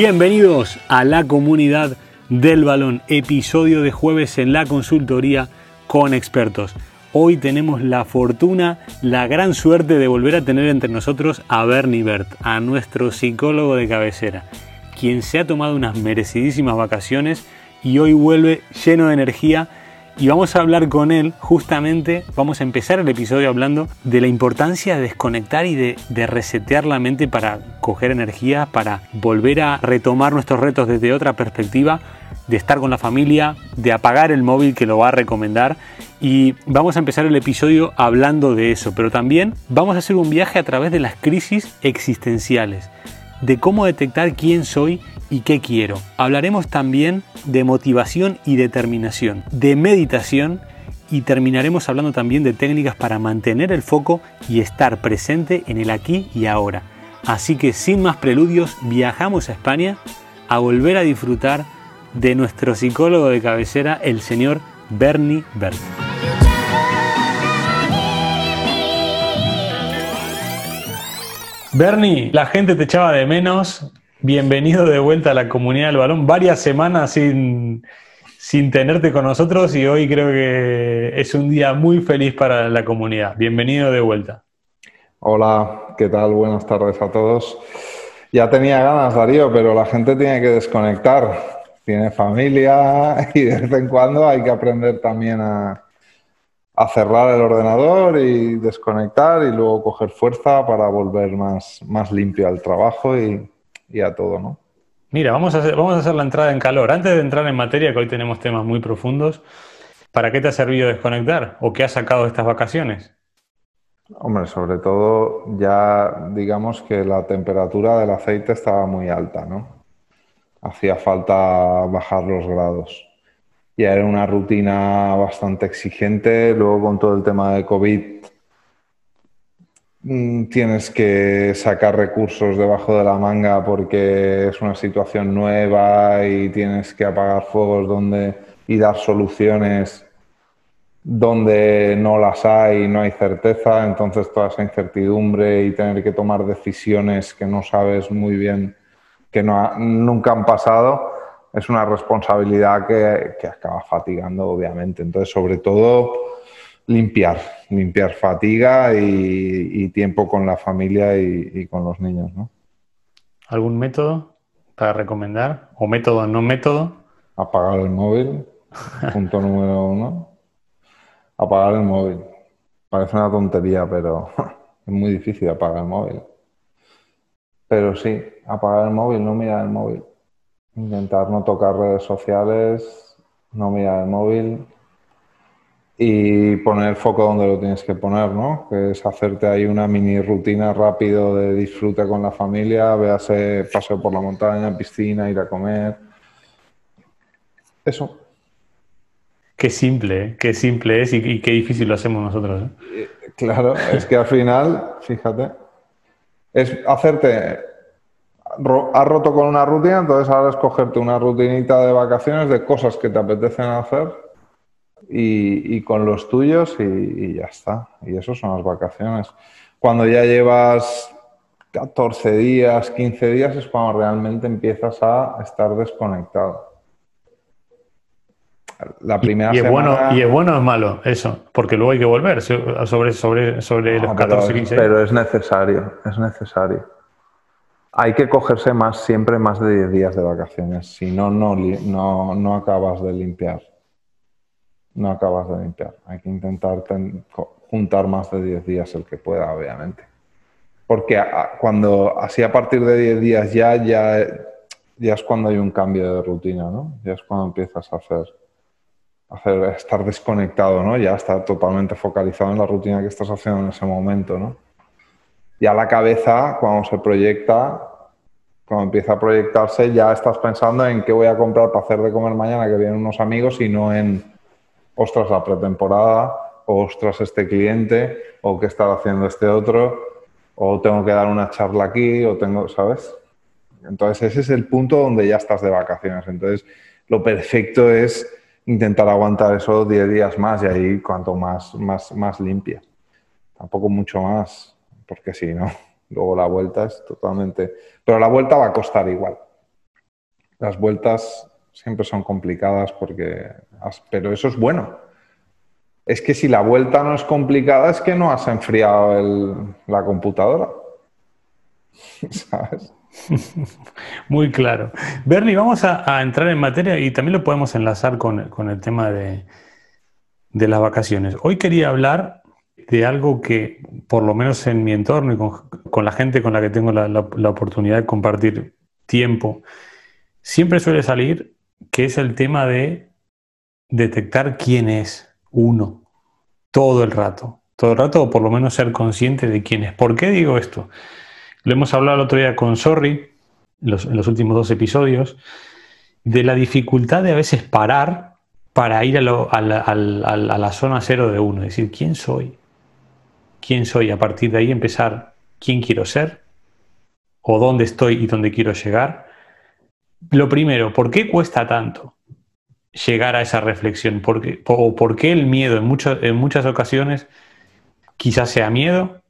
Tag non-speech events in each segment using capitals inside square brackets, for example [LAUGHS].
Bienvenidos a la comunidad del balón, episodio de jueves en la consultoría con expertos. Hoy tenemos la fortuna, la gran suerte de volver a tener entre nosotros a Bernie Bert, a nuestro psicólogo de cabecera, quien se ha tomado unas merecidísimas vacaciones y hoy vuelve lleno de energía y vamos a hablar con él justamente, vamos a empezar el episodio hablando de la importancia de desconectar y de, resetear la mente para coger energía, para volver a retomar nuestros retos desde otra perspectiva, de estar con la familia, de apagar el móvil que lo va a recomendar. Y vamos a empezar el episodio hablando de eso, pero también vamos a hacer un viaje a través de las crisis existenciales, de cómo detectar quién soy y qué quiero. Hablaremos también de motivación y determinación, de meditación y terminaremos hablando también de técnicas para mantener el foco y estar presente en el aquí y ahora. Así que sin más preludios, viajamos a España a volver a disfrutar de nuestro psicólogo de cabecera, el señor Bernie Bert. Bernie, la gente te echaba de menos, Bienvenido de vuelta a la comunidad del balón. Varias semanas sin, sin tenerte con nosotros y hoy creo que es un día muy feliz para la comunidad. Bienvenido de vuelta. Hola, ¿qué tal? Buenas tardes a todos. Ya tenía ganas, Darío, pero la gente tiene que desconectar. Tiene familia [LAUGHS] y de vez en cuando hay que aprender también a, cerrar el ordenador y desconectar y luego coger fuerza para volver más, más limpio al trabajo y, y a todo, ¿no? Mira, vamos a, hacer, vamos a hacer la entrada en calor. Antes de entrar en materia, que hoy tenemos temas muy profundos, ¿para qué te ha servido desconectar o qué has sacado de estas vacaciones? Hombre, sobre todo ya digamos que la temperatura del aceite estaba muy alta, ¿no? Hacía falta bajar los grados. Y era una rutina bastante exigente. Luego con todo el tema de COVID tienes que sacar recursos debajo de la manga porque es una situación nueva y tienes que apagar fuegos donde y dar soluciones donde no las hay, no hay certeza, entonces toda esa incertidumbre y tener que tomar decisiones que no sabes muy bien, que no nunca han pasado, es una responsabilidad que, que acaba fatigando, obviamente. Entonces, sobre todo, limpiar, limpiar fatiga y, tiempo con la familia y, con los niños, ¿no? ¿Algún método para recomendar? ¿O método no método? Apagar el móvil, [LAUGHS] punto número uno. Apagar el móvil. Parece una tontería, pero [LAUGHS] es muy difícil apagar el móvil. Pero sí, apagar el móvil, no mirar el móvil. Intentar no tocar redes sociales, no mirar el móvil, y poner el foco donde lo tienes que poner, ¿no? Que es hacerte ahí una mini rutina rápido de disfrute con la familia, véase paseo por la montaña, piscina, ir a comer. Eso. Qué simple, ¿eh? qué simple es y, qué difícil lo hacemos nosotros. ¿eh? Eh, claro, es que al final, fíjate, es hacerte has roto con una rutina, entonces ahora es cogerte una rutinita de vacaciones de cosas que te apetecen hacer y, con los tuyos y, ya está. Y eso son las vacaciones. Cuando ya llevas 14 días, 15 días es cuando realmente empiezas a estar desconectado. La primera y, es bueno, y es bueno o es malo eso, porque luego hay que volver sobre, sobre, sobre los 14, 15 días. Pero es necesario, es necesario. Hay que cogerse más, siempre más de 10 días de vacaciones, si no, no, no acabas de limpiar no acabas de limpiar. Hay que intentar juntar más de 10 días el que pueda, obviamente. Porque cuando así a partir de 10 días ya, ya, ya es cuando hay un cambio de rutina, ¿no? Ya es cuando empiezas a hacer, hacer estar desconectado, ¿no? Ya estar totalmente focalizado en la rutina que estás haciendo en ese momento, ¿no? Ya la cabeza, cuando se proyecta, cuando empieza a proyectarse, ya estás pensando en qué voy a comprar para hacer de comer mañana que vienen unos amigos y no en ostras, la pretemporada, o ostras, este cliente, o qué está haciendo este otro, o tengo que dar una charla aquí, o tengo, ¿sabes? Entonces ese es el punto donde ya estás de vacaciones. Entonces lo perfecto es intentar aguantar eso 10 días más y ahí cuanto más, más, más limpia. Tampoco mucho más, porque si no, [LAUGHS] luego la vuelta es totalmente... Pero la vuelta va a costar igual. Las vueltas siempre son complicadas porque... Pero eso es bueno. Es que si la vuelta no es complicada es que no has enfriado la computadora. [LAUGHS] ¿Sabes? [LAUGHS] Muy claro. Bernie, vamos a, entrar en materia y también lo podemos enlazar con, el tema de, las vacaciones. Hoy quería hablar de algo que, por lo menos en mi entorno y con, la gente con la que tengo la, oportunidad de compartir tiempo, siempre suele salir, que es el tema de detectar quién es uno todo el rato. Todo el rato, o por lo menos ser consciente de quién es. ¿Por qué digo esto? Lo hemos hablado el otro día con Sorry, en los, últimos dos episodios, de la dificultad de a veces parar para ir a, la, zona cero de uno, decir, ¿quién soy? ¿Quién soy? A partir de ahí empezar, ¿quién quiero ser? ¿O dónde estoy y dónde quiero llegar? Lo primero, ¿por qué cuesta tanto llegar a esa reflexión? ¿Por qué, ¿O por qué el miedo en, en muchas ocasiones quizás sea miedo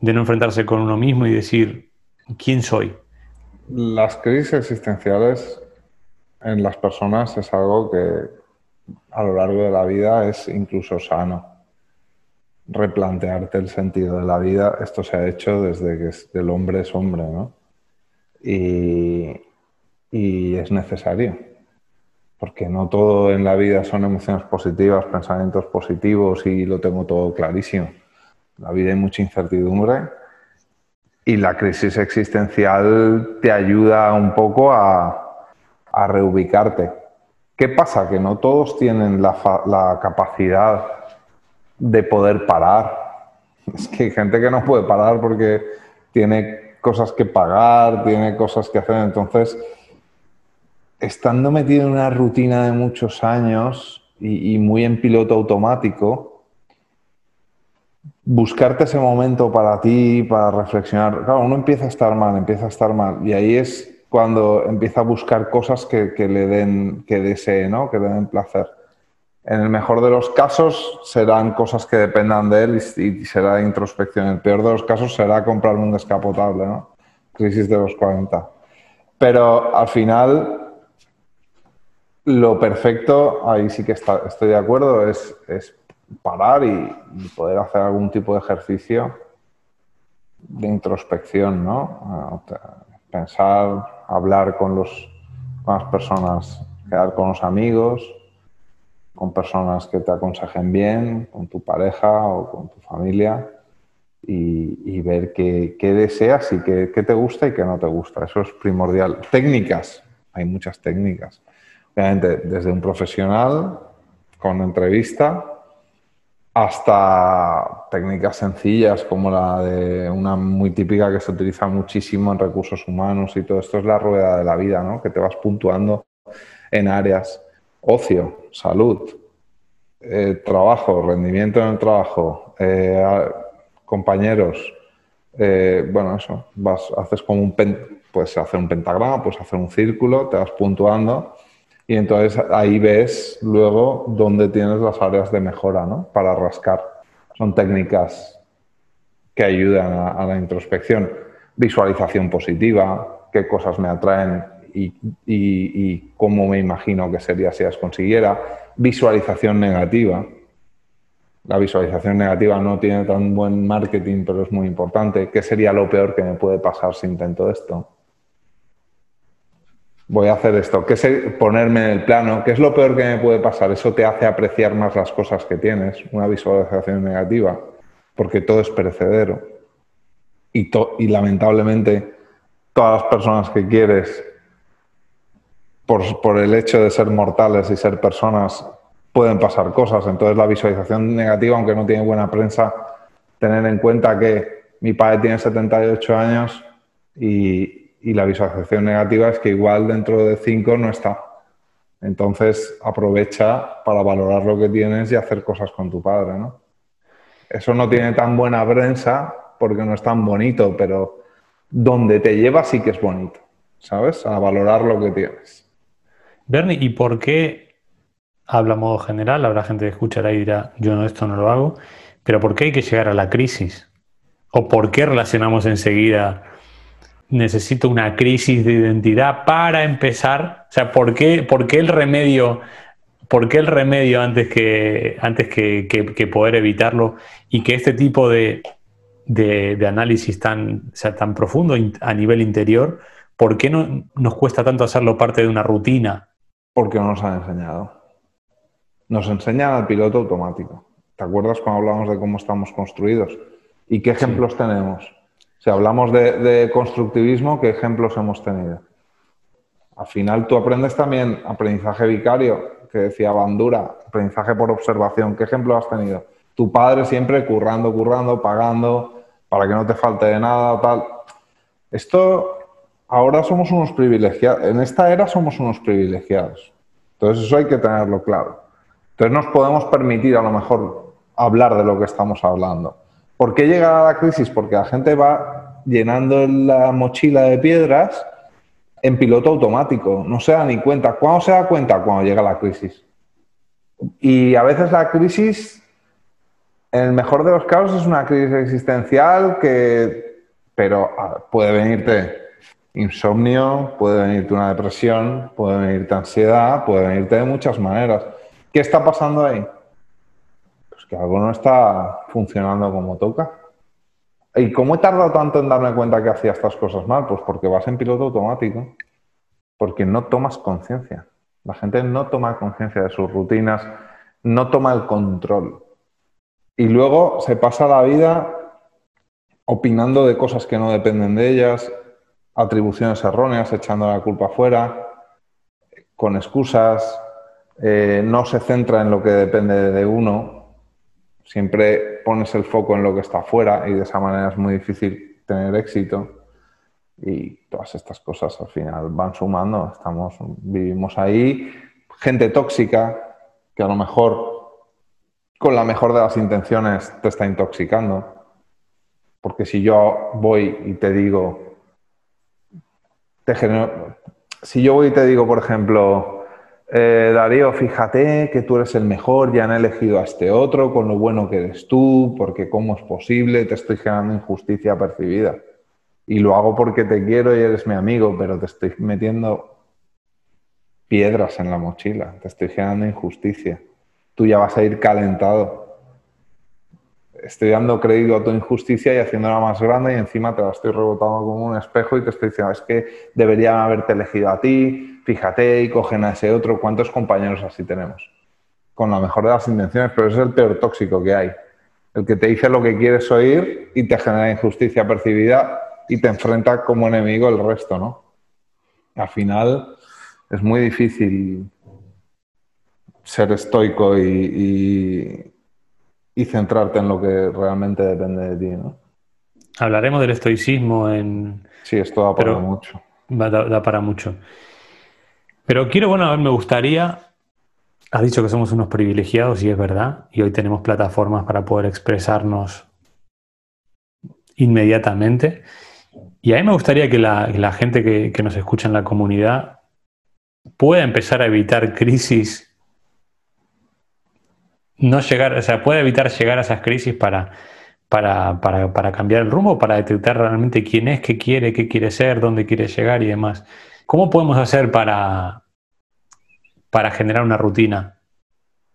de no enfrentarse con uno mismo y decir, ¿quién soy? Las crisis existenciales en las personas es algo que a lo largo de la vida es incluso sano. Replantearte el sentido de la vida, esto se ha hecho desde que el hombre es hombre, ¿no? Y, y es necesario, porque no todo en la vida son emociones positivas, pensamientos positivos y lo tengo todo clarísimo la vida hay mucha incertidumbre y la crisis existencial te ayuda un poco a, reubicarte. ¿Qué pasa? Que no todos tienen la, capacidad de poder parar. [LAUGHS] Es que hay gente que no puede parar porque tiene cosas que pagar, tiene cosas que hacer. Entonces, estando metido en una rutina de muchos años y muy en piloto automático, buscarte ese momento para ti, para reflexionar. Claro, uno empieza a estar mal, empieza a estar mal. Y ahí es cuando empieza a buscar cosas que, le den, que desee, ¿no? Que le den placer. En el mejor de los casos serán cosas que dependan de él y, será introspección. En el peor de los casos será comprarme un descapotable, ¿no? Crisis de los 40. Pero al final, lo perfecto, ahí sí que estoy de acuerdo, es, es parar y, poder hacer algún tipo de ejercicio de introspección, ¿no? Pensar, hablar con, los, las personas, quedar con los amigos, con personas que te aconsejen bien, con tu pareja o con tu familia y, ver qué, deseas y qué, qué, te gusta y qué no te gusta. Eso es primordial. Técnicas, hay muchas técnicas. Obviamente, desde un profesional, con entrevista, hasta técnicas sencillas como la de una muy típica que se utiliza muchísimo en recursos humanos y todo esto es la rueda de la vida, ¿no? que te vas puntuando en áreas ocio, salud, eh, trabajo, rendimiento en el trabajo, eh, compañeros, eh, bueno, eso, vas, haces como un, puedes hacer un pentagrama, puedes hacer un círculo, te vas puntuando y entonces ahí ves luego dónde tienes las áreas de mejora, ¿no? Para rascar. Son técnicas que ayudan a, la introspección. Visualización positiva, qué cosas me atraen y, cómo me imagino que sería si las consiguiera. Visualización negativa. La visualización negativa no tiene tan buen marketing, pero es muy importante. ¿Qué sería lo peor que me puede pasar si intento esto? Voy a hacer esto, que es ponerme en el plano, ¿qué es lo peor que me puede pasar? Eso te hace apreciar más las cosas que tienes, una visualización negativa, porque todo es perecedero. Y, y lamentablemente todas las personas que quieres, por, por el hecho de ser mortales y ser personas, pueden pasar cosas. Entonces la visualización negativa, aunque no tiene buena prensa, tener en cuenta que mi padre tiene 78 años y, y la visualización negativa es que igual dentro de cinco no está. Entonces aprovecha para valorar lo que tienes y hacer cosas con tu padre, ¿no? Eso no tiene tan buena prensa porque no es tan bonito, pero donde te lleva sí que es bonito, ¿sabes? A valorar lo que tienes. Bernie, ¿y por qué, habla modo general, habrá gente que escuchará y dirá, yo no, esto no lo hago, pero ¿por qué hay que llegar a la crisis? ¿O por qué relacionamos enseguida necesito una crisis de identidad para empezar? O sea, ¿por qué, por qué el remedio? ¿Por qué el remedio antes que, antes que, que, poder evitarlo? Y que este tipo de, de, de, análisis tan, sea, tan profundo a nivel interior, ¿por qué no nos cuesta tanto hacerlo parte de una rutina? Porque no nos han enseñado. Nos enseñan al piloto automático. ¿Te acuerdas cuando hablamos de cómo estamos construidos? ¿Y qué ejemplos tenemos? Si hablamos de, constructivismo, ¿qué ejemplos hemos tenido? Al final tú aprendes también aprendizaje vicario, que decía Bandura, aprendizaje por observación. ¿Qué ejemplo has tenido? Tu padre siempre currando, currando, pagando para que no te falte de nada tal. Esto ahora somos unos privilegiados. En esta era somos unos privilegiados. Entonces eso hay que tenerlo claro. Entonces nos podemos permitir a lo mejor hablar de lo que estamos hablando. ¿Por qué llega la crisis? Porque la gente va llenando la mochila de piedras en piloto automático. No se da ni cuenta. ¿Cuándo se da cuenta? Cuando llega la crisis. Y a veces la crisis, en el mejor de los casos, es una crisis existencial que, pero ah, puede venirte insomnio, puede venirte una depresión, puede venirte ansiedad, puede venirte de muchas maneras. ¿Qué está pasando ahí? Algo no está funcionando como toca. ¿Y cómo he tardado tanto en darme cuenta que hacía estas cosas mal? Pues porque vas en piloto automático, porque no tomas conciencia. La gente no toma conciencia de sus rutinas, no toma el control. Y luego se pasa la vida opinando de cosas que no dependen de ellas, atribuciones erróneas, echando la culpa afuera, con excusas, eh, no se centra en lo que depende de uno, siempre pones el foco en lo que está afuera y de esa manera es muy difícil tener éxito. Y todas estas cosas al final van sumando. Estamos, vivimos ahí. Gente tóxica que a lo mejor con la mejor de las intenciones te está intoxicando. Porque si yo voy y te digo, te si yo voy y te digo, por ejemplo, eh, Darío, fíjate que tú eres el mejor, ya han elegido a este otro con lo bueno que eres tú, porque cómo es posible, te estoy generando injusticia percibida. Y lo hago porque te quiero y eres mi amigo, pero te estoy metiendo piedras en la mochila, te estoy generando injusticia. Tú ya vas a ir calentado estoy dando crédito a tu injusticia y haciéndola más grande y encima te la estoy rebotando como un espejo y te estoy diciendo, es que deberían haberte elegido a ti, fíjate y cogen a ese otro. ¿Cuántos compañeros así tenemos? Con la mejor de las intenciones, pero es el peor tóxico que hay. El que te dice lo que quieres oír y te genera injusticia percibida y te enfrenta como enemigo el resto, ¿no? Al final es muy difícil ser estoico y centrarte en lo que realmente depende de ti, ¿no? Hablaremos del estoicismo en... Sí, esto da para mucho. Da, para mucho. Pero quiero, bueno, a ver, me gustaría... Has dicho que somos unos privilegiados y es verdad, y hoy tenemos plataformas para poder expresarnos inmediatamente. Y a mí me gustaría que la, gente que, que nos escucha en la comunidad pueda empezar a evitar crisis no llegar, o sea, puede evitar llegar a esas crisis para, para, para, cambiar el rumbo, para detectar realmente quién es, qué quiere, qué quiere ser, dónde quiere llegar y demás. ¿Cómo podemos hacer para, para generar una rutina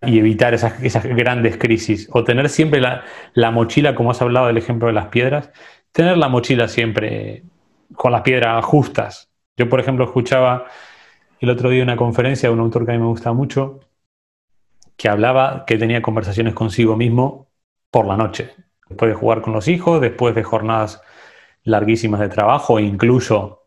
y evitar esas, esas grandes crisis? O tener siempre la, la, mochila, como has hablado del ejemplo de las piedras, tener la mochila siempre con las piedras justas. Yo, por ejemplo, escuchaba el otro día una conferencia de un autor que a mí me gusta mucho, que hablaba que tenía conversaciones consigo mismo por la noche, después de jugar con los hijos, después de jornadas larguísimas de trabajo, e incluso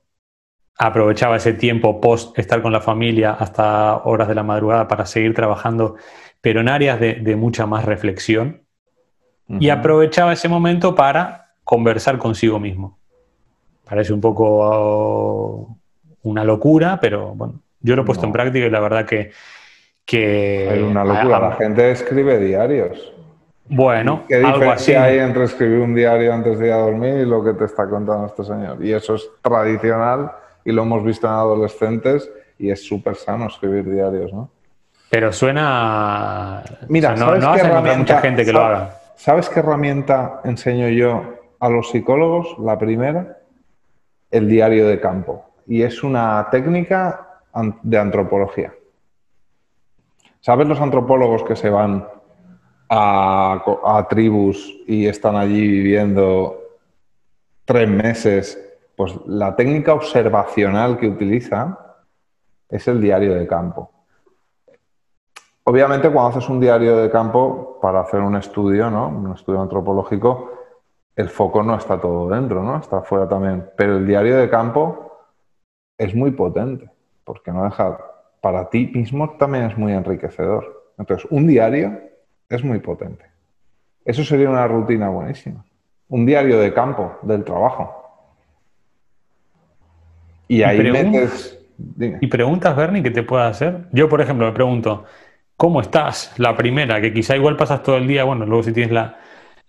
aprovechaba ese tiempo post estar con la familia hasta horas de la madrugada para seguir trabajando, pero en áreas de, mucha más reflexión, y aprovechaba ese momento para conversar consigo mismo. Parece un poco una locura, pero bueno, yo lo he puesto en práctica y la verdad que que... Hay una locura, la gente escribe diarios. Bueno, ¿Qué diferencia hay entre escribir un diario antes de ir a dormir y lo que te está contando este señor? Y eso es tradicional y lo hemos visto en adolescentes y es súper sano escribir diarios, ¿no? Pero suena... Mira, no, ¿sabes qué mucha gente que lo haga. ¿Sabes qué herramienta enseño yo a los psicólogos? La primera, el diario de campo y es una técnica de antropología. ¿Sabes los antropólogos que se van a, tribus y están allí viviendo tres meses? Pues la técnica observacional que utilizan es el diario de campo. Obviamente, cuando haces un diario de campo para hacer un estudio, ¿no? un estudio antropológico, el foco no está todo dentro, ¿no? está fuera también. Pero el diario de campo es muy potente, porque no deja, para ti mismo también es muy enriquecedor. Entonces, un diario es muy potente. Eso sería una rutina buenísima. Un diario de campo del trabajo. Y ahí metes. ¿Y preguntas, Bernie, que te pueda hacer? Yo, por ejemplo, me pregunto, ¿cómo estás? La primera, que quizá igual pasas todo el día, bueno, luego si tienes la,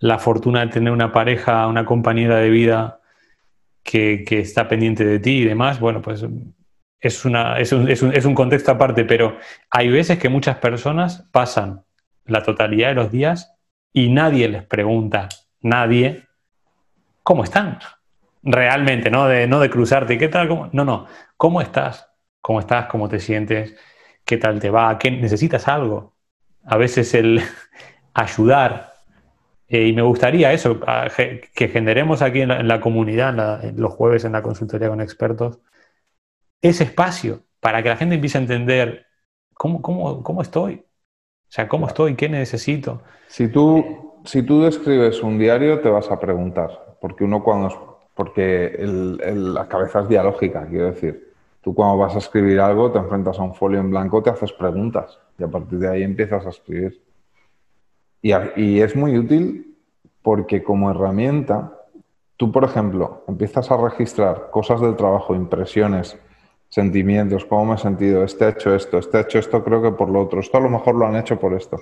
la fortuna de tener una pareja, una compañera de vida que, está pendiente de ti y demás, bueno, pues es, una, es, un, es, un, es un contexto aparte, pero hay veces que muchas personas pasan la totalidad de los días y nadie les pregunta, nadie, ¿cómo están? Realmente, no de, no de cruzarte, ¿qué tal? Cómo? No, no, ¿cómo estás? ¿Cómo estás? ¿Cómo te sientes? ¿Qué tal te va? ¿Qué, ¿Necesitas algo? A veces el [LAUGHS] ayudar eh, y me gustaría eso, que generemos aquí en la, comunidad, los jueves en la consultoría con expertos, ese espacio para que la gente empiece a entender cómo, cómo, cómo estoy. O sea, cómo estoy, qué necesito. Si tú, si tú describes un diario, te vas a preguntar, porque uno cuando... Porque la cabeza es dialógica, quiero decir. Tú cuando vas a escribir algo, te enfrentas a un folio en blanco, te haces preguntas y a partir de ahí empiezas a escribir. Y, es muy útil porque como herramienta, tú, por ejemplo, empiezas a registrar cosas del trabajo, impresiones, sentimientos, cómo me he sentido, este ha hecho esto, este ha hecho esto, creo que por lo otro, esto a lo mejor lo han hecho por esto.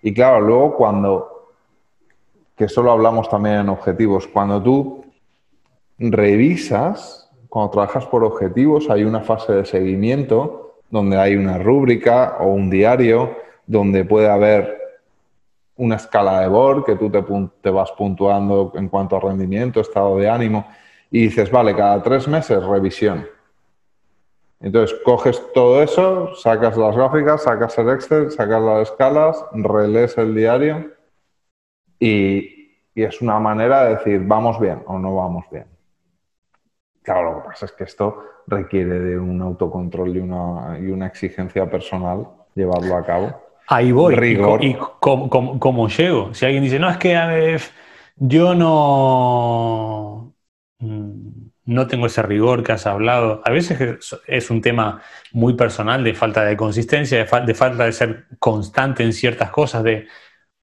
Y claro, luego cuando, que eso lo hablamos también en objetivos, cuando tú revisas, cuando trabajas por objetivos, hay una fase de seguimiento donde hay una rúbrica o un diario, donde puede haber una escala de Borg que tú te, te, vas puntuando en cuanto a rendimiento, estado de ánimo, y dices, vale, cada tres meses revisión. Entonces coges todo eso, sacas las gráficas, sacas el Excel, sacas las escalas, relees el diario y, y es una manera de decir, vamos bien o no vamos bien. Claro, lo que pasa es que esto requiere de un autocontrol y una, y una exigencia personal llevarlo a cabo. Ahí voy. ¿Y, cómo, llego? Si alguien dice, no, es que yo no, mm, no tengo ese rigor que has hablado. A veces es un tema muy personal de falta de consistencia, de, de falta de ser constante en ciertas cosas, de,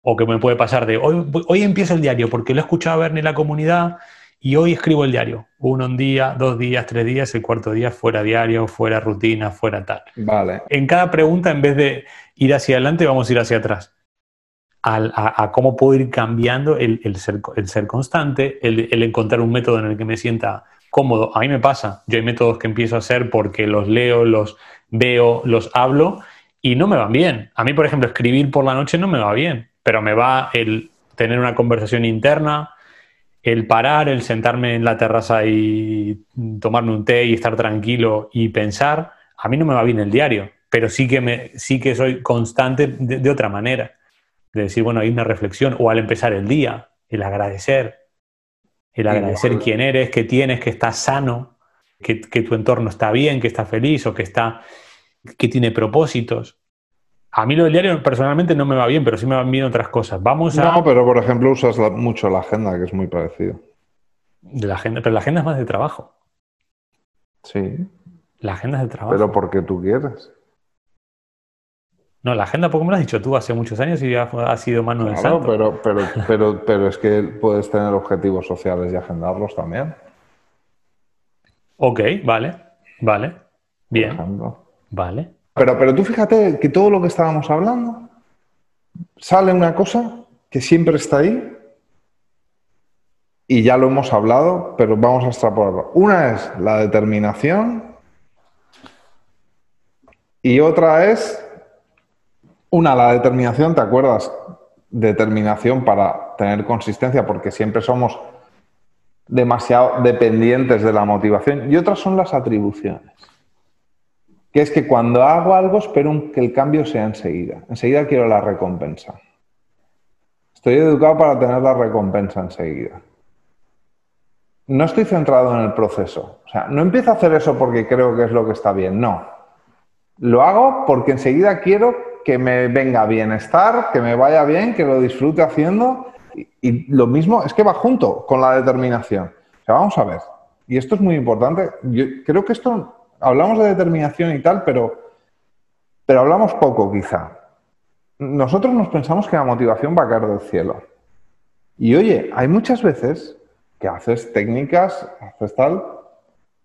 o que me puede pasar de hoy, hoy empiezo el diario porque lo he escuchado a ver en la comunidad y hoy escribo el diario. Uno un día, dos días, tres días, el cuarto día fuera diario, fuera rutina, fuera tal. Vale. En cada pregunta, en vez de ir hacia adelante, vamos a ir hacia atrás. A, cómo puedo ir cambiando el, ser, el ser, constante, el, encontrar un método en el que me sienta cómodo. A mí me pasa. Yo hay métodos que empiezo a hacer porque los leo, los veo, los hablo y no me van bien. A mí, por ejemplo, escribir por la noche no me va bien, pero me va el tener una conversación interna, el parar, el sentarme en la terraza y tomarme un té y estar tranquilo y pensar, a mí no me va bien el diario, pero sí que, me, sí que soy constante de, otra manera. De decir, bueno, hay una reflexión, o al empezar el día, el agradecer, el agradecer quién eres, que tienes, que estás sano, que, que, tu entorno está bien, que está feliz o que, está, que tiene propósitos. A mí lo del diario personalmente no me va bien, pero sí me van bien otras cosas. Vamos a... No, pero por ejemplo usas mucho la agenda, que es muy parecido. De la agenda, pero la agenda es más de trabajo. Sí. La agenda es de trabajo. Pero porque tú quieres. No, la agenda, me lo has dicho tú hace muchos años y ya ha sido mano de santo. Pero, pero, pero, pero es que puedes tener objetivos sociales y agendarlos también. Ok, vale, vale. Bien. Vale. Pero, pero tú fíjate que todo lo que estábamos hablando sale una cosa que siempre está ahí y ya lo hemos hablado, pero vamos a extrapolarlo. Una es la determinación y otra es, una, la determinación, ¿te acuerdas? Determinación para tener consistencia, porque siempre somos demasiado dependientes de la motivación y otras son las atribuciones. Que es que cuando hago algo espero que el cambio sea enseguida. Enseguida quiero la recompensa. Estoy educado para tener la recompensa enseguida. No estoy centrado en el proceso. O sea, no empiezo a hacer eso porque creo que es lo que está bien. No. Lo hago porque enseguida quiero que me venga bienestar, que me vaya bien, que lo disfrute haciendo. Y, lo mismo es que va junto con la determinación. O sea, vamos a ver. Y esto es muy importante. Creo que esto, hablamos de determinación y tal, pero, pero hablamos poco quizá nosotros nos pensamos que la motivación va a caer del cielo. Y oye, hay muchas veces que haces técnicas, haces tal,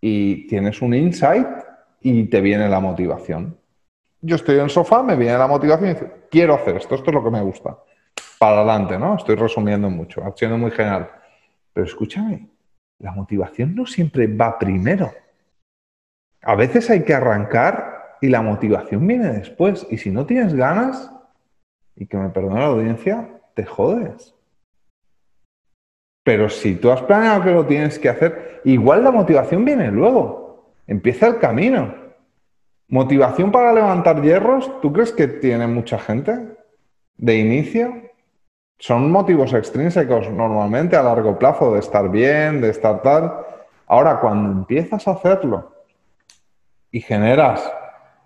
y tienes un insight y te viene la motivación. Yo estoy en el sofá, me viene la motivación y digo, quiero hacer esto, esto es lo que me gusta. Para adelante, ¿no? Estoy resumiendo mucho, siendo muy general. Pero escúchame, la motivación no siempre va primero. A veces hay que arrancar y la motivación viene después. Y si no tienes ganas, y que me perdone la audiencia, te jodes. Pero si tú has planeado que lo tienes que hacer, igual la motivación viene luego. Empieza el camino. Motivación para levantar hierros, ¿tú crees que tiene mucha gente de inicio? Son motivos extrínsecos normalmente a largo plazo de estar bien, de estar tal. Ahora, cuando empiezas a hacerlo y generas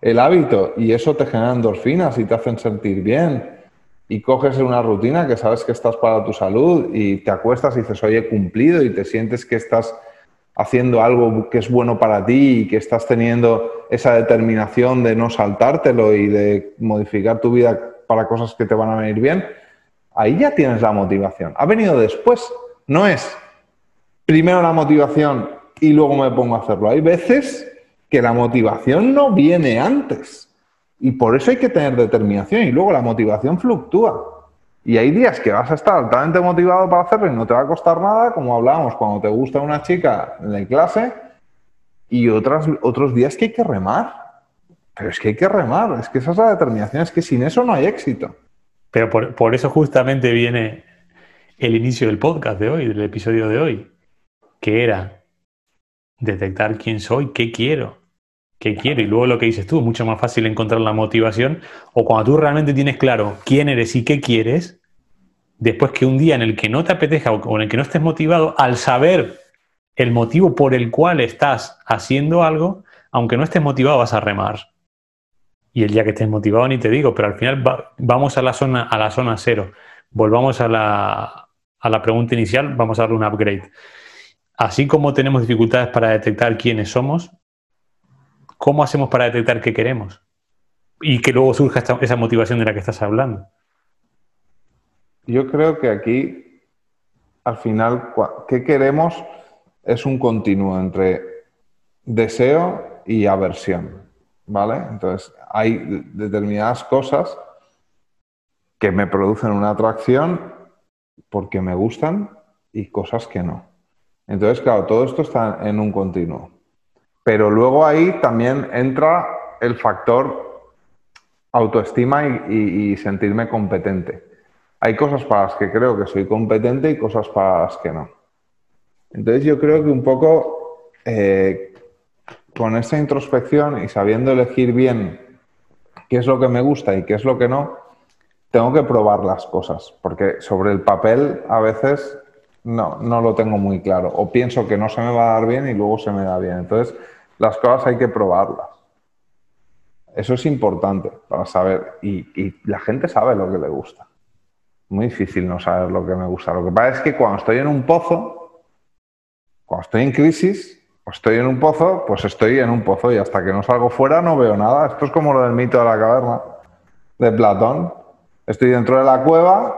el hábito y eso te genera endorfinas y te hacen sentir bien y coges una rutina que sabes que estás para tu salud y te acuestas y dices, oye, cumplido y te sientes que estás haciendo algo que es bueno para ti y que estás teniendo esa determinación de no saltártelo y de modificar tu vida para cosas que te van a venir bien, ahí ya tienes la motivación. Ha venido después, no es primero la motivación y luego me pongo a hacerlo. Hay veces que la motivación no viene antes. Y por eso hay que tener determinación y luego la motivación fluctúa. Y hay días que vas a estar altamente motivado para hacerlo y no te va a costar nada, como hablábamos cuando te gusta una chica en la clase, y otras, otros días que hay que remar. Pero es que hay que remar, es que esa es la determinación, es que sin eso no hay éxito. Pero por, por eso justamente viene el inicio del podcast de hoy, del episodio de hoy, que era detectar quién soy, qué quiero qué quiero y luego lo que dices tú, es mucho más fácil encontrar la motivación o cuando tú realmente tienes claro quién eres y qué quieres, después que un día en el que no te apetezca o en el que no estés motivado, al saber el motivo por el cual estás haciendo algo, aunque no estés motivado vas a remar. Y el día que estés motivado ni te digo, pero al final vamos a la zona a la zona cero. Volvamos a la, a la pregunta inicial, vamos a darle un upgrade. Así como tenemos dificultades para detectar quiénes somos, ¿cómo hacemos para detectar qué queremos? Y que luego surja esa motivación de la que estás hablando. Yo creo que aquí, al final, ¿qué queremos? Es un continuo entre deseo y aversión, ¿vale? Entonces, hay determinadas cosas que me producen una atracción porque me gustan y cosas que no. Entonces, claro, todo esto está en un continuo. Pero luego ahí también entra el factor autoestima y, sentirme competente. Hay cosas para las que creo que soy competente y cosas para las que no. Entonces yo creo que un poco eh, con esa introspección y sabiendo elegir bien qué es lo que me gusta y qué es lo que no, tengo que probar las cosas, porque sobre el papel a veces no, no lo tengo muy claro, o pienso que no se me va a dar bien y luego se me da bien. Entonces, las cosas hay que probarlas. Eso es importante para saber. Y, la gente sabe lo que le gusta. Muy difícil no saber lo que me gusta. Lo que pasa es que cuando estoy en un pozo, cuando estoy en crisis, o estoy en un pozo, pues estoy en un pozo y hasta que no salgo fuera no veo nada. Esto es como lo del mito de la caverna de Platón. Estoy dentro de la cueva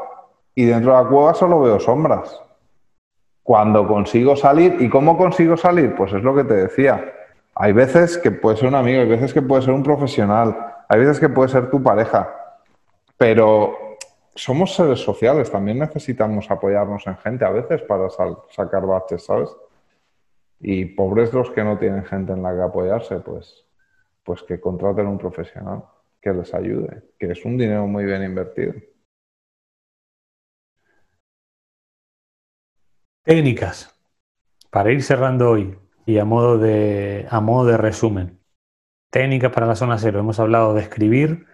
y dentro de la cueva solo veo sombras. Cuando consigo salir, ¿y cómo consigo salir? Pues es lo que te decía hay veces que puede ser un amigo, hay veces que puede ser un profesional, hay veces que puede ser tu pareja, pero somos seres sociales, también necesitamos apoyarnos en gente a veces para sacar baches, ¿sabes? Y pobres los que no tienen gente en la que apoyarse, pues, pues que contraten un profesional que les ayude, que es un dinero muy bien invertido. Técnicas para ir cerrando hoy y a modo de, a modo de resumen, técnicas para la zona cero. Hemos hablado de escribir,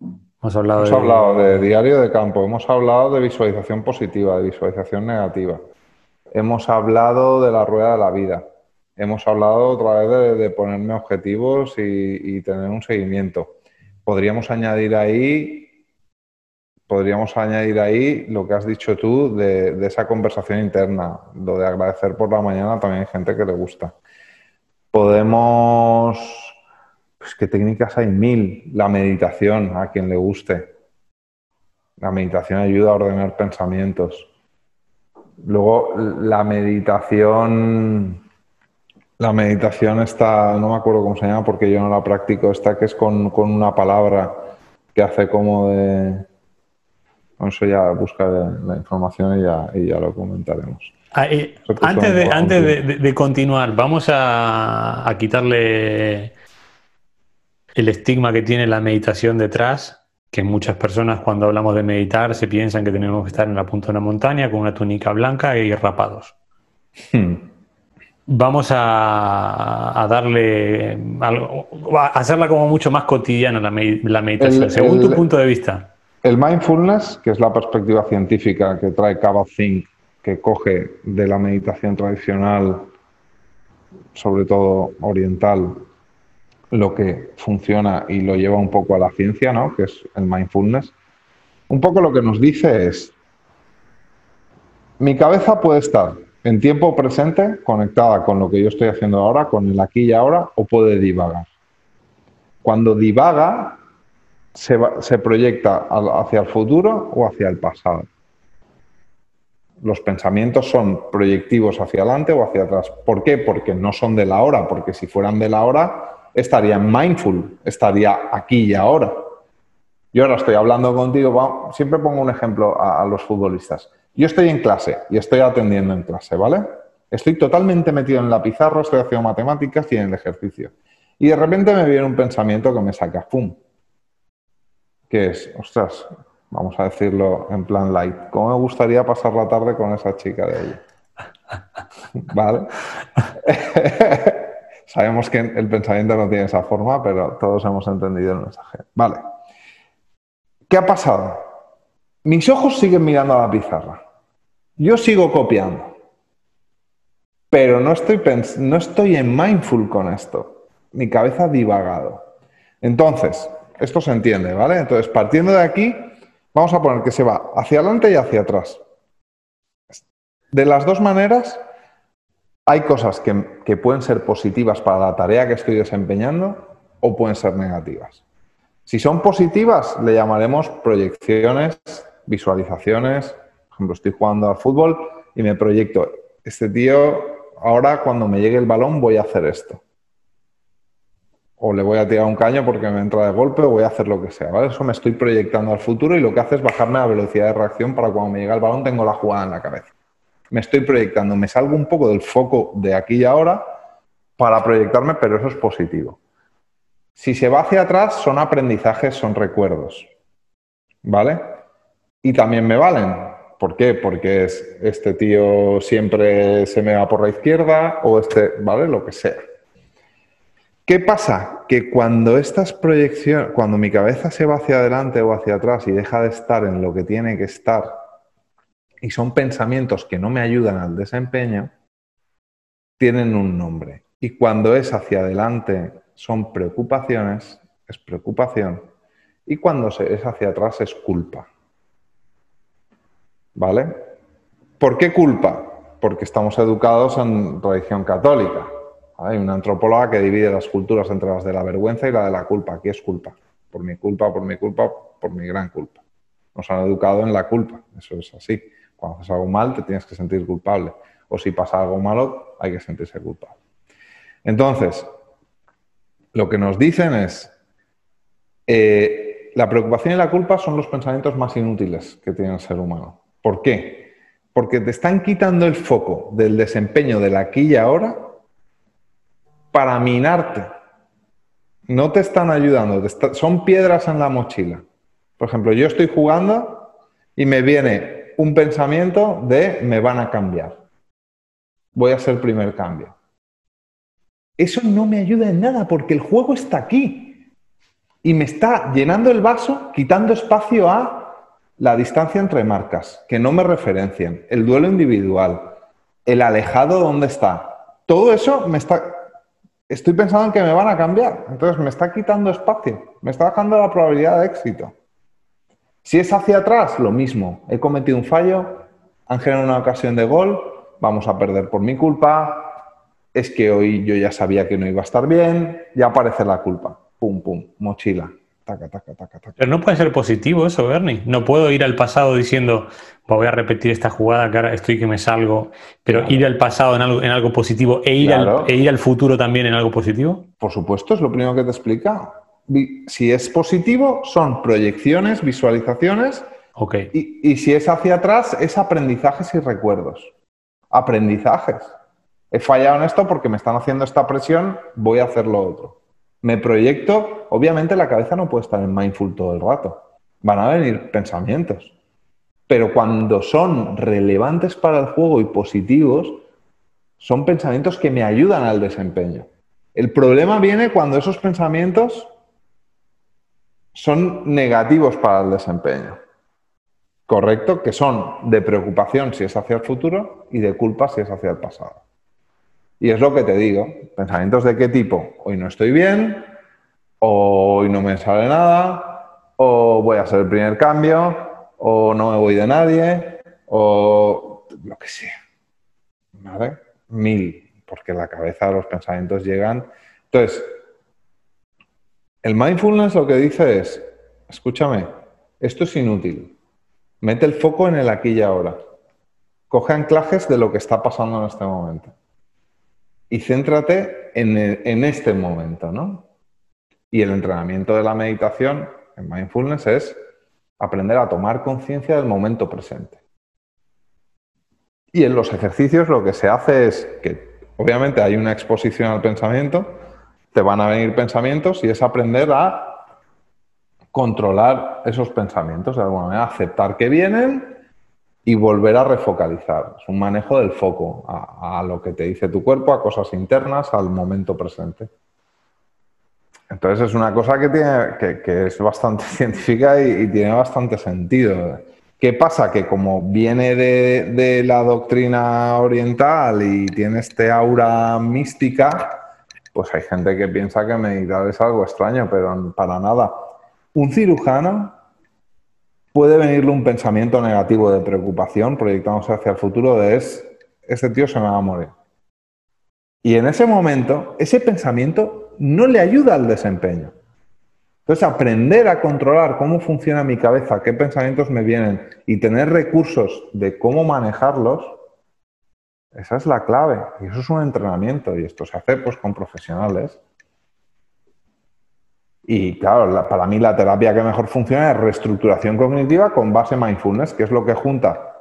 hemos hablado, de... hablado de diario de campo, hemos hablado de visualización positiva, de visualización negativa, hemos hablado de la rueda de la vida, hemos hablado otra vez de, ponerme objetivos y tener un seguimiento. Podríamos añadir ahí podríamos añadir ahí lo que has dicho tú de, esa conversación interna, lo de agradecer por la mañana, también hay gente que le gusta. Podemos, pues qué técnicas hay mil, la meditación a quien le guste. La meditación ayuda a ordenar pensamientos. Luego la meditación, la meditación está, no me acuerdo cómo se llama porque yo no la practico, está que es con, con una palabra que hace como de con eso ya busca la información y ya, y ya lo comentaremos. Ah, antes de, antes de, continuar, vamos a, quitarle el estigma que tiene la meditación detrás, que muchas personas cuando hablamos de meditar se piensan que tenemos que estar en la punta de una montaña con una túnica blanca y rapados. Hmm. Vamos a, darle a hacerla como mucho más cotidiana la, meditación, según tu punto de vista. El mindfulness, que es la perspectiva científica que trae Kabat-Zinn, que coge de la meditación tradicional, sobre todo oriental, lo que funciona y lo lleva un poco a la ciencia, ¿no? que es el mindfulness, un poco lo que nos dice es, mi cabeza puede estar en tiempo presente, conectada con lo que yo estoy haciendo ahora, con el aquí y ahora, o puede divagar. Cuando divaga, se, proyecta hacia el futuro o hacia el pasado. Los pensamientos son proyectivos hacia adelante o hacia atrás. ¿Por qué? Porque no son de la hora, porque si fueran de la hora estarían mindful, estaría aquí y ahora. Yo ahora estoy hablando contigo, siempre pongo un ejemplo a, a los futbolistas. Yo estoy en clase y estoy atendiendo en clase, ¿vale? Estoy totalmente metido en la pizarra, estoy haciendo matemáticas y en el ejercicio. Y de repente me viene un pensamiento que me saca, ¡pum! Que es, ostras, vamos a decirlo en plan light, ¿cómo me gustaría pasar la tarde con esa chica de ella? [LAUGHS] ¿Vale? [LAUGHS] Sabemos que el pensamiento no tiene esa forma, pero todos hemos entendido el mensaje. Vale. ¿Qué ha pasado? Mis ojos siguen mirando a la pizarra. Yo sigo copiando. Pero no estoy, no estoy en mindful con esto. Mi cabeza ha divagado. Entonces, esto se entiende, ¿vale? Entonces, partiendo de aquí, vamos a poner que se va hacia adelante y hacia atrás. De las dos maneras, hay cosas que, pueden ser positivas para la tarea que estoy desempeñando o pueden ser negativas. Si son positivas, le llamaremos proyecciones, visualizaciones. Por ejemplo, estoy jugando al fútbol y me proyecto, este tío, ahora cuando me llegue el balón voy a hacer esto o le voy a tirar un caño porque me entra de golpe o voy a hacer lo que sea, ¿vale? Eso me estoy proyectando al futuro y lo que hace es bajarme la velocidad de reacción para cuando me llega el balón tengo la jugada en la cabeza. Me estoy proyectando, me salgo un poco del foco de aquí y ahora para proyectarme, pero eso es positivo. Si se va hacia atrás, son aprendizajes, son recuerdos, ¿vale? Y también me valen. ¿Por qué? Porque es este tío siempre se me va por la izquierda o este, ¿vale? Lo que sea. ¿Qué pasa? Que cuando estas cuando mi cabeza se va hacia adelante o hacia atrás y deja de estar en lo que tiene que estar, y son pensamientos que no me ayudan al desempeño, tienen un nombre. Y cuando es hacia adelante son preocupaciones, es preocupación. Y cuando es hacia atrás es culpa. ¿Vale? ¿Por qué culpa? Porque estamos educados en religión católica. Hay una antropóloga que divide las culturas entre las de la vergüenza y la de la culpa. ¿Qué es culpa? Por mi culpa, por mi culpa, por mi gran culpa. Nos han educado en la culpa, eso es así. Cuando haces algo mal te tienes que sentir culpable. O si pasa algo malo, hay que sentirse culpable. Entonces, lo que nos dicen es, eh, la preocupación y la culpa son los pensamientos más inútiles que tiene el ser humano. ¿Por qué? Porque te están quitando el foco del desempeño de la aquí y ahora para minarte. No te están ayudando, son piedras en la mochila. Por ejemplo, yo estoy jugando y me viene un pensamiento de me van a cambiar. voy a hacer primer cambio. Eso no me ayuda en nada porque el juego está aquí y me está llenando el vaso, quitando espacio a la distancia entre marcas, que no me referencien, el duelo individual, el alejado dónde está. Todo eso me está... Estoy pensando en que me van a cambiar, entonces me está quitando espacio, me está bajando la probabilidad de éxito. Si es hacia atrás, lo mismo. He cometido un fallo, han generado una ocasión de gol, vamos a perder por mi culpa, es que hoy yo ya sabía que no iba a estar bien, ya aparece la culpa. Pum, pum, mochila. Taca, taca, taca, Pero no puede ser positivo eso, Bernie. No puedo ir al pasado diciendo, voy a repetir esta jugada que ahora estoy que me salgo, pero ir al pasado en algo, en algo positivo e ir, al, e ir al futuro también en algo positivo. Por supuesto, es lo primero que te explica. Si es positivo, son proyecciones, visualizaciones. Okay. Y, y si es hacia atrás, es aprendizajes y recuerdos. Aprendizajes he fallado en esto porque me están haciendo esta presión, voy a hacer lo otro. Me proyecto, obviamente la cabeza no puede estar en mindful todo el rato, van a venir pensamientos, pero cuando son relevantes para el juego y positivos, son pensamientos que me ayudan al desempeño. El problema viene cuando esos pensamientos son negativos para el desempeño. Correcto, que son de preocupación si es hacia el futuro y de culpa si es hacia el pasado. Y es lo que te digo, pensamientos de qué tipo, hoy no estoy bien, o hoy no me sale nada, o voy a hacer el primer cambio, o no me voy de nadie, o lo que sea. ¿Vale? Mil, porque en la cabeza los pensamientos llegan. Entonces, el mindfulness lo que dice es, escúchame, esto es inútil. Mete el foco en el aquí y ahora. Coge anclajes de lo que está pasando en este momento y céntrate en, este momento, ¿no? Y el entrenamiento de la meditación en mindfulness es aprender a tomar conciencia del momento presente. Y en los ejercicios lo que se hace es que obviamente hay una exposición al pensamiento, te van a venir pensamientos y es aprender a controlar esos pensamientos de alguna manera, aceptar que vienen y volver a refocalizar. Es un manejo del foco a, lo que te dice tu cuerpo, a cosas internas, al momento presente. Entonces es una cosa que, tiene, que, es bastante [LAUGHS] científica y, tiene bastante sentido. ¿Qué pasa? Que como viene de, la doctrina oriental y tiene este aura mística, pues hay gente que piensa que meditar es algo extraño, pero para nada. Un cirujano puede venirle un pensamiento negativo de preocupación, proyectándose hacia el futuro, de es, este tío se me va a morir. Y en ese momento, ese pensamiento no le ayuda al desempeño. Entonces, aprender a controlar cómo funciona mi cabeza, qué pensamientos me vienen y tener recursos de cómo manejarlos, esa es la clave. Y eso es un entrenamiento y esto se hace pues, con profesionales. Y claro, para mí la terapia que mejor funciona es reestructuración cognitiva con base mindfulness, que es lo que junta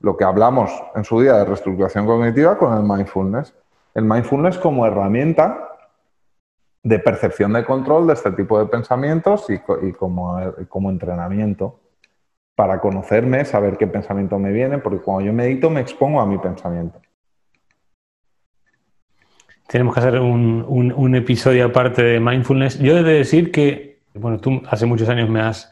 lo que hablamos en su día de reestructuración cognitiva con el mindfulness. El mindfulness como herramienta de percepción de control de este tipo de pensamientos y, como, como entrenamiento para conocerme, saber qué pensamiento me viene, porque cuando yo medito me expongo a mi pensamiento. Tenemos que hacer un, episodio aparte de mindfulness. Yo he de decir que, bueno, tú hace muchos años me has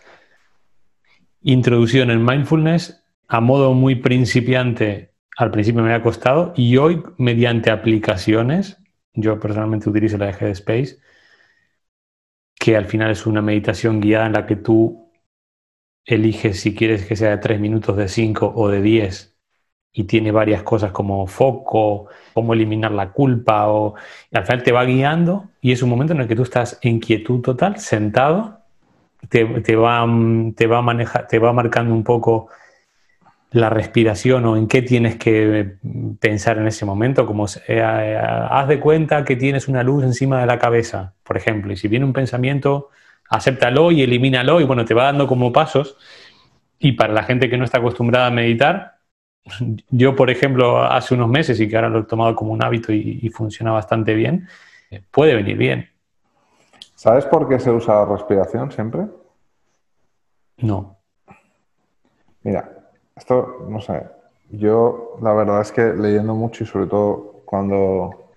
introducido en el mindfulness a modo muy principiante. Al principio me había costado y hoy, mediante aplicaciones, yo personalmente utilizo la de Headspace, que al final es una meditación guiada en la que tú eliges si quieres que sea de 3 minutos, de 5 o de 10 y tiene varias cosas como foco, cómo eliminar la culpa, o al final te va guiando y es un momento en el que tú estás en quietud total, sentado, te, va, te, va, manejar, te va marcando un poco la respiración o en qué tienes que pensar en ese momento, como eh, haz de cuenta que tienes una luz encima de la cabeza, por ejemplo, y si viene un pensamiento, acéptalo y elimínalo y bueno, te va dando como pasos. Y para la gente que no está acostumbrada a meditar, [LAUGHS] yo, por ejemplo, hace unos meses y que ahora lo he tomado como un hábito y, funciona bastante bien, eh, puede venir bien. ¿Sabes por qué se usa la respiración siempre? No. Mira, esto, no sé, Yo la verdad es que leyendo mucho y sobre todo cuando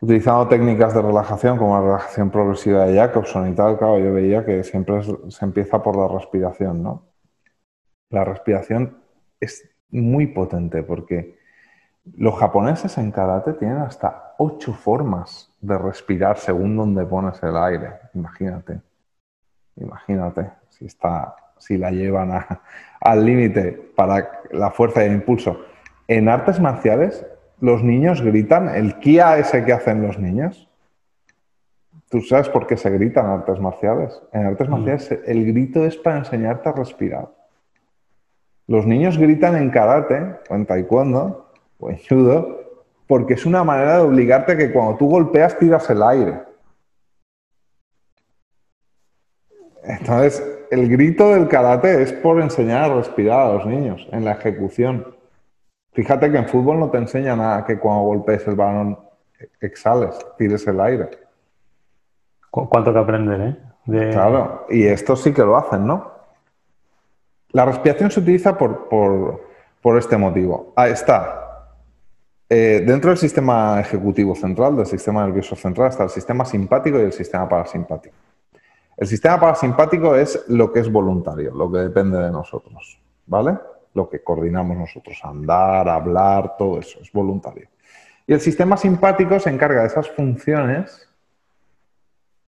utilizando técnicas de relajación como la relajación progresiva de Jacobson y tal, claro, yo veía que siempre se empieza por la respiración, ¿no? La respiración es muy potente porque los japoneses en karate tienen hasta ocho formas de respirar según donde pones el aire. Imagínate, imagínate si está, si la llevan al límite para la fuerza y el impulso. En artes marciales, los niños gritan el kia ese que hacen los niños. ¿Tú sabes por qué se gritan en artes marciales? En artes mm. marciales el grito es para enseñarte a respirar. Los niños gritan en karate o en taekwondo o en judo porque es una manera de obligarte a que cuando tú golpeas tiras el aire. Entonces, el grito del karate es por enseñar a respirar a los niños en la ejecución. Fíjate que en fútbol no te enseña nada que cuando golpees el balón exhales, tires el aire. ¿Cuánto que aprender, eh? Claro, y esto sí que lo hacen, ¿no? La respiración se utiliza por, por, este motivo. Ahí está. Eh, dentro del sistema ejecutivo central, del sistema nervioso central, está el sistema simpático y el sistema parasimpático. El sistema parasimpático es lo que es voluntario, lo que depende de nosotros, ¿vale? Lo que coordinamos nosotros, andar, hablar, todo eso, es voluntario. Y el sistema simpático se encarga de esas funciones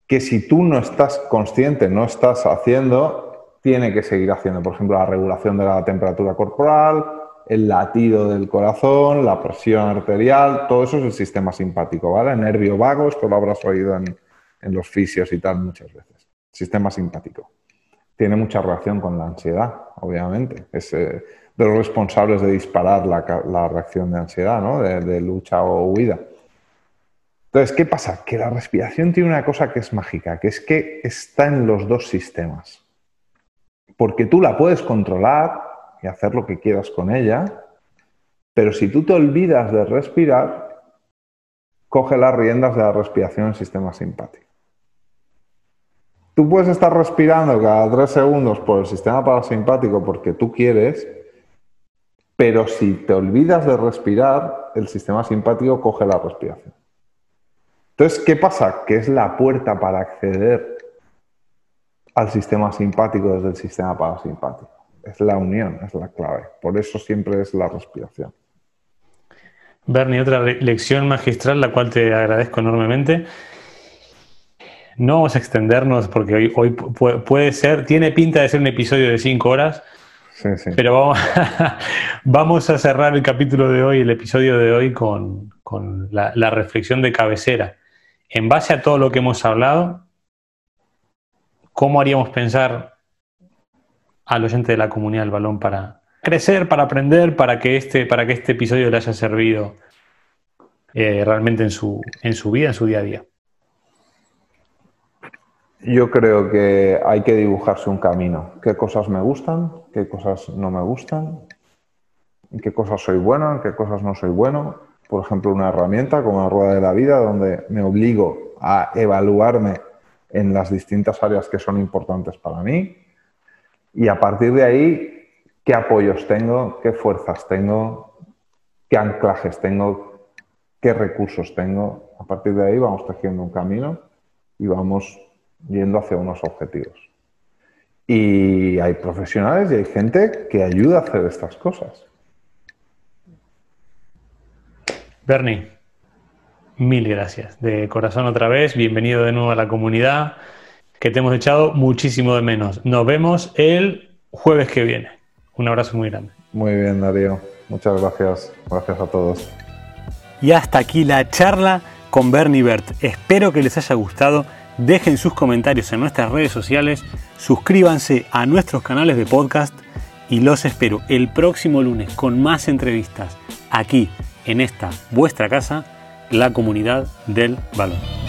que si tú no estás consciente, no estás haciendo, tiene que seguir haciendo. Por ejemplo, la regulación de la temperatura corporal, el latido del corazón, la presión arterial, todo eso es el sistema simpático, ¿vale? nervio vago, esto lo habrás oído en, en los fisios y tal muchas veces. Sistema simpático. Tiene mucha relación con la ansiedad, obviamente. Es eh, de los responsables de disparar la, reacción de ansiedad, ¿no? de lucha o huida. Entonces, ¿qué pasa? Que la respiración tiene una cosa que es mágica, que es que está en los dos sistemas. Porque tú la puedes controlar y hacer lo que quieras con ella, pero si tú te olvidas de respirar, coge las riendas de la respiración en el sistema simpático. Tú puedes estar respirando cada tres segundos por el sistema parasimpático porque tú quieres, pero si te olvidas de respirar, el sistema simpático coge la respiración. Entonces, ¿qué pasa? Que es la puerta para acceder al sistema simpático desde el sistema parasimpático. Es la unión, es la clave. Por eso siempre es la respiración. Bernie, otra lección magistral, la cual te agradezco enormemente. No vamos a extendernos porque hoy, hoy puede ser, tiene pinta de ser un episodio de cinco horas, pero vamos, [LAUGHS] vamos, a cerrar el capítulo de hoy, el episodio de hoy, con, la reflexión de cabecera en base a todo lo que hemos hablado, ¿cómo haríamos pensar al oyente de la comunidad del balón para crecer, para aprender, para que este, para que este episodio le haya servido eh, realmente en su, en su vida, en su día a día? Yo creo que hay que dibujarse un camino. ¿Qué cosas me gustan? ¿Qué cosas no me gustan? ¿En qué cosas soy bueno? ¿En qué cosas no soy bueno? por ejemplo, una herramienta como la rueda de la vida, donde me obligo a evaluarme en las distintas áreas que son importantes para mí y a partir de ahí, qué apoyos tengo, qué fuerzas tengo, qué anclajes tengo, qué recursos tengo. A partir de ahí vamos tejiendo un camino y vamos yendo hacia unos objetivos. Y hay profesionales y hay gente que ayuda a hacer estas cosas. Bernie, mil gracias. De corazón otra vez, bienvenido de nuevo a la comunidad, que te hemos echado muchísimo de menos. Nos vemos el jueves que viene. Un abrazo muy grande. Muy bien, Darío. Muchas gracias. Gracias a todos. Y hasta aquí la charla con Bernie Bert. Espero que les haya gustado. Dejen sus comentarios en nuestras redes sociales, suscríbanse a nuestros canales de podcast y los espero el próximo lunes con más entrevistas aquí en esta vuestra casa, la comunidad del balón.